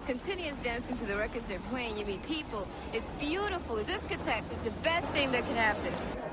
with continuous dancing to the records they're playing, you meet people. It's beautiful. Discotheque is the best thing that can happen.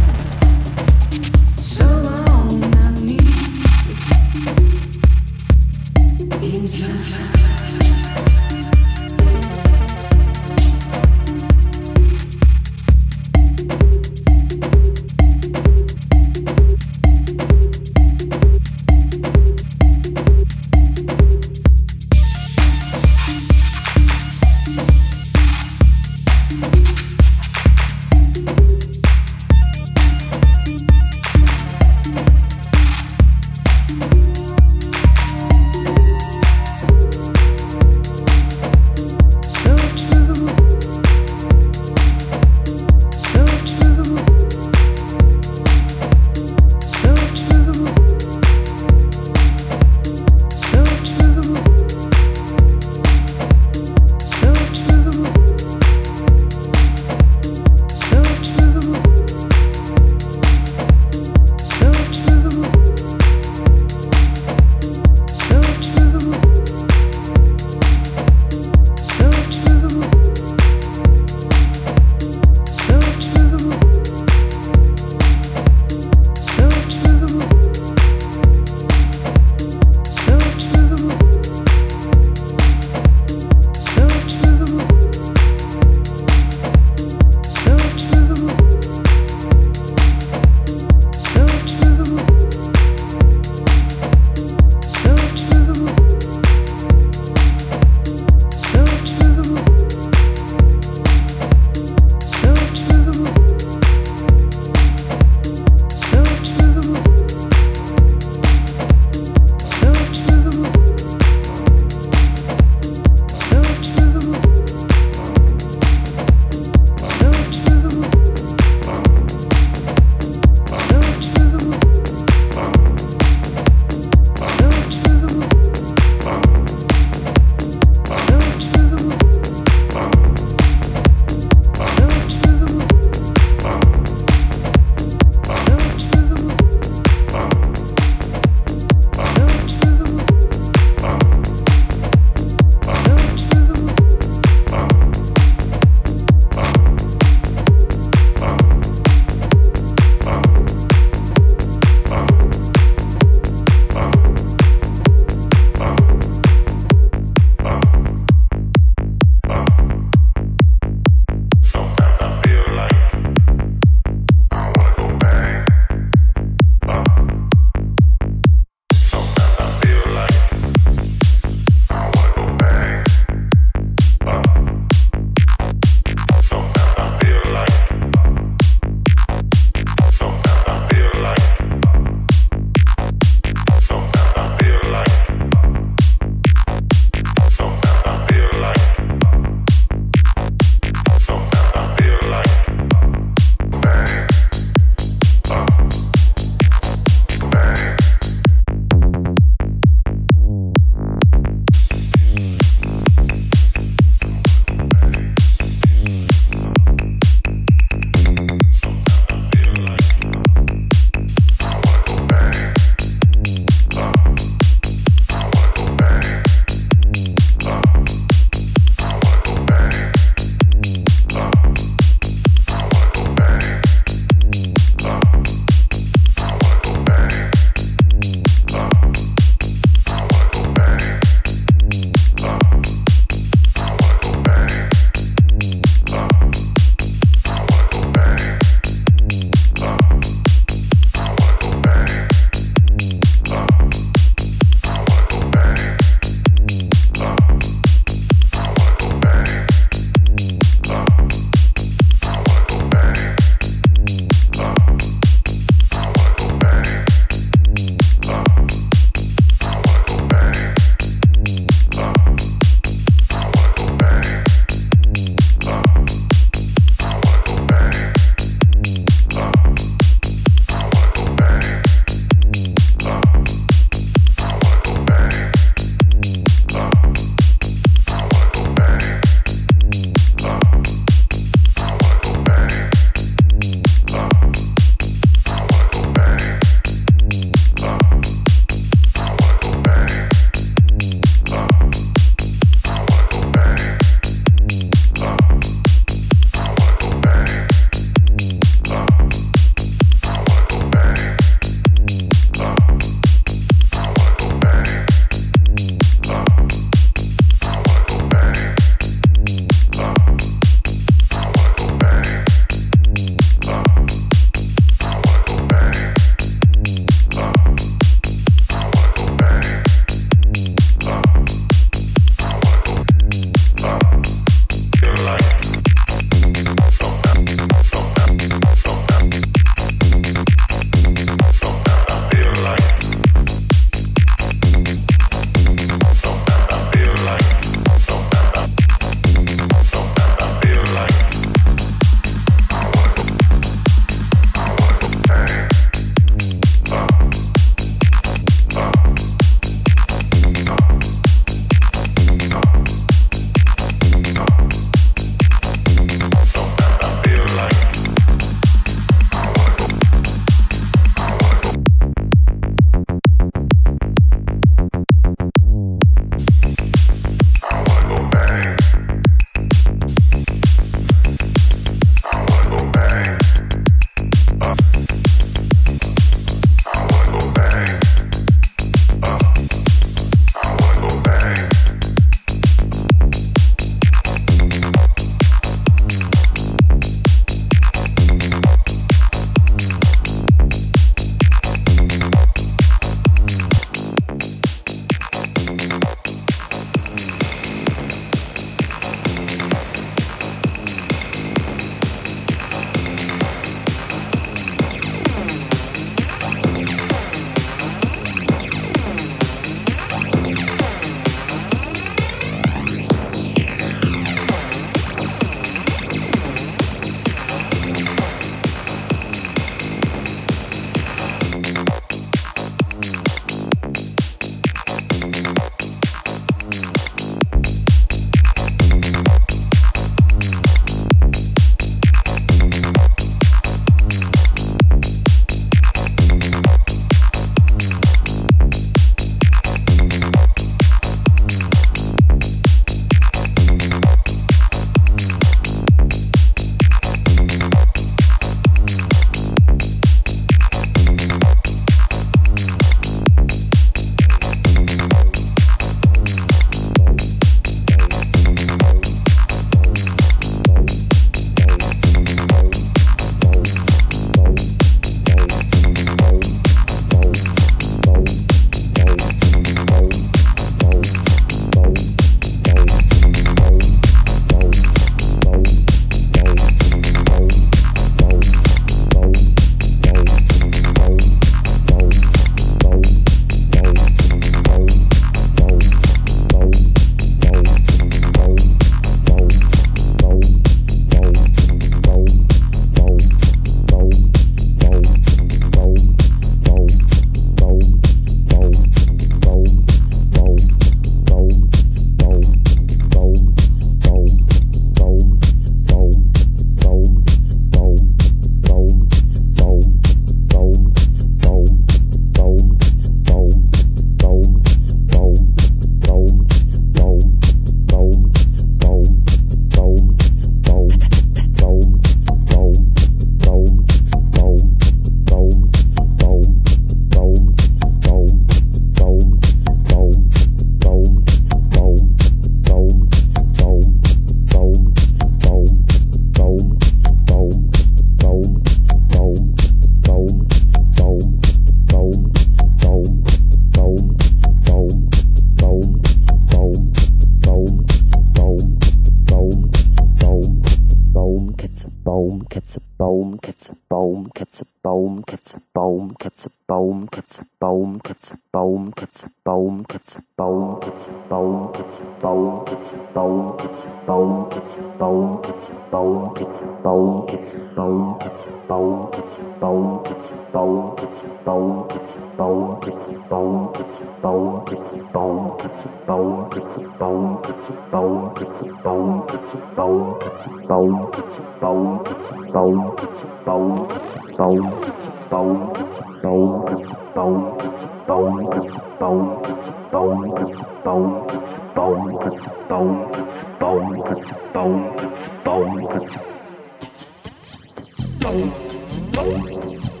Boom.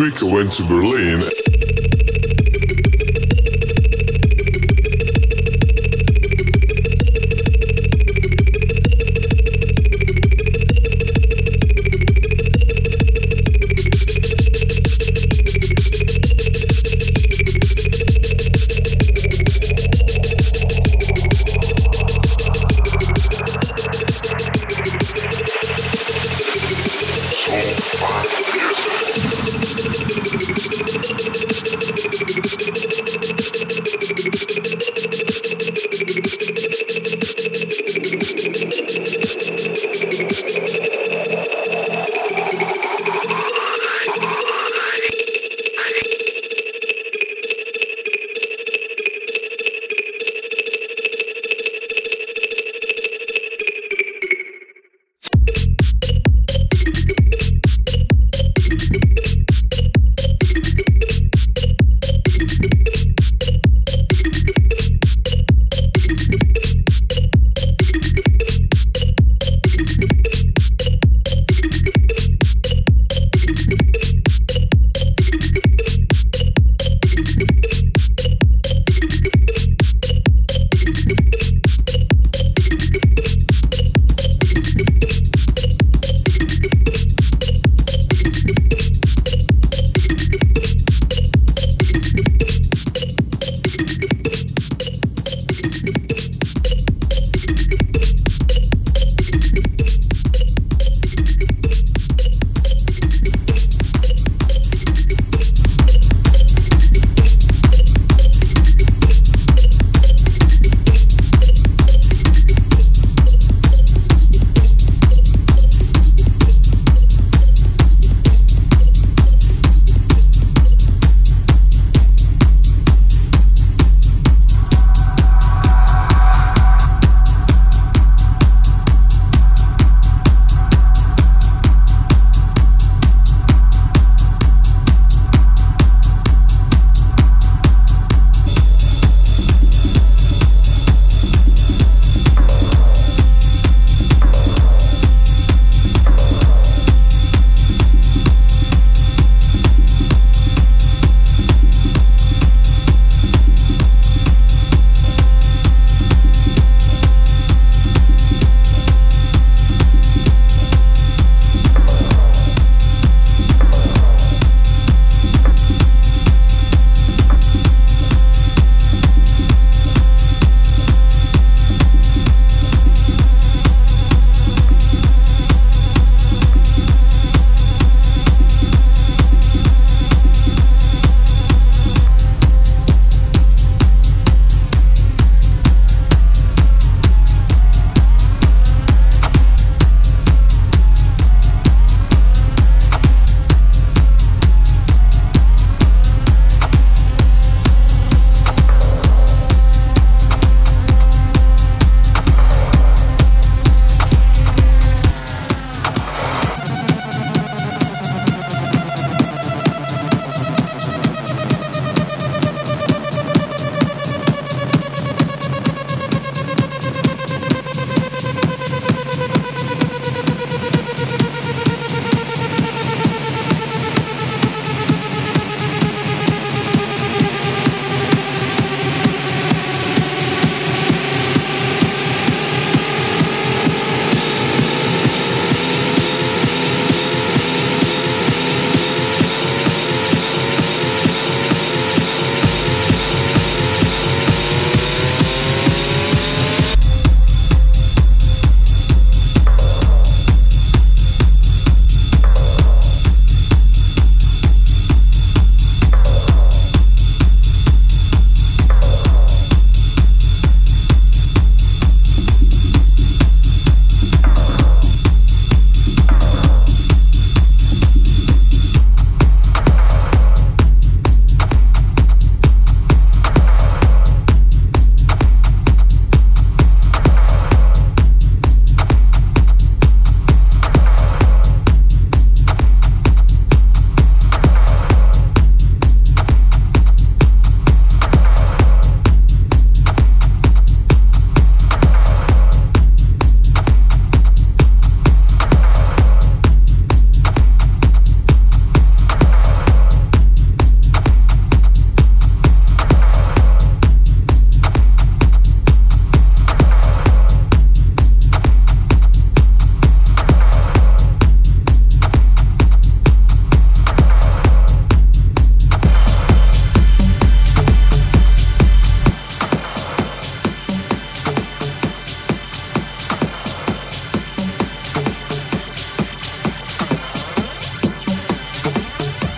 Week I went to Berlin Dance.